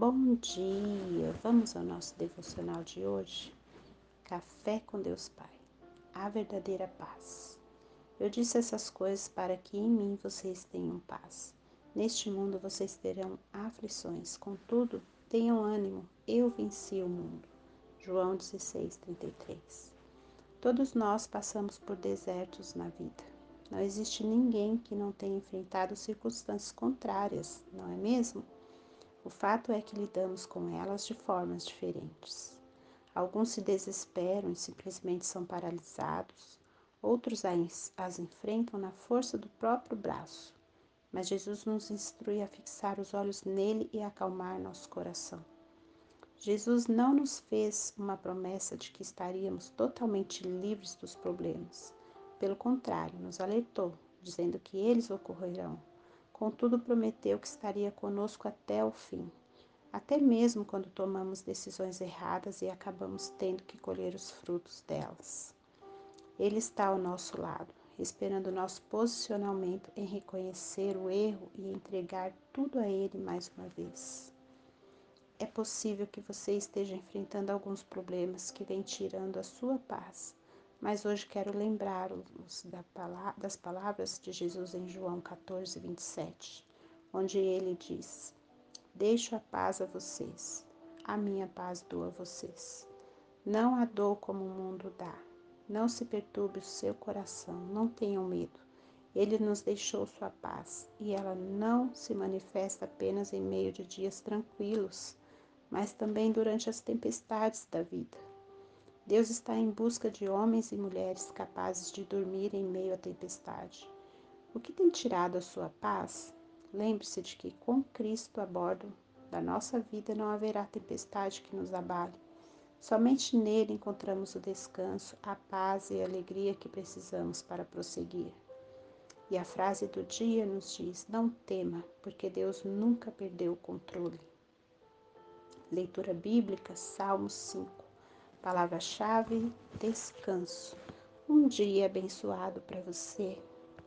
Bom dia! Vamos ao nosso devocional de hoje? Café com Deus Pai, a verdadeira paz. Eu disse essas coisas para que em mim vocês tenham paz. Neste mundo vocês terão aflições, contudo, tenham ânimo, eu venci o mundo. João 16, 33. Todos nós passamos por desertos na vida. Não existe ninguém que não tenha enfrentado circunstâncias contrárias, não é mesmo? O fato é que lidamos com elas de formas diferentes. Alguns se desesperam e simplesmente são paralisados, outros as enfrentam na força do próprio braço. Mas Jesus nos instrui a fixar os olhos nele e acalmar nosso coração. Jesus não nos fez uma promessa de que estaríamos totalmente livres dos problemas. Pelo contrário, nos alertou, dizendo que eles ocorrerão Contudo, prometeu que estaria conosco até o fim, até mesmo quando tomamos decisões erradas e acabamos tendo que colher os frutos delas. Ele está ao nosso lado, esperando nosso posicionamento em reconhecer o erro e entregar tudo a Ele mais uma vez. É possível que você esteja enfrentando alguns problemas que vêm tirando a sua paz mas hoje quero lembrá-los das palavras de Jesus em João 14, 27, onde ele diz: Deixo a paz a vocês, a minha paz dou a vocês. Não a dou como o mundo dá. Não se perturbe o seu coração, não tenham medo. Ele nos deixou sua paz e ela não se manifesta apenas em meio de dias tranquilos, mas também durante as tempestades da vida. Deus está em busca de homens e mulheres capazes de dormir em meio à tempestade. O que tem tirado a sua paz? Lembre-se de que com Cristo a bordo da nossa vida não haverá tempestade que nos abale. Somente nele encontramos o descanso, a paz e a alegria que precisamos para prosseguir. E a frase do dia nos diz: Não tema, porque Deus nunca perdeu o controle. Leitura bíblica, Salmos 5. Palavra-chave: descanso. Um dia abençoado para você.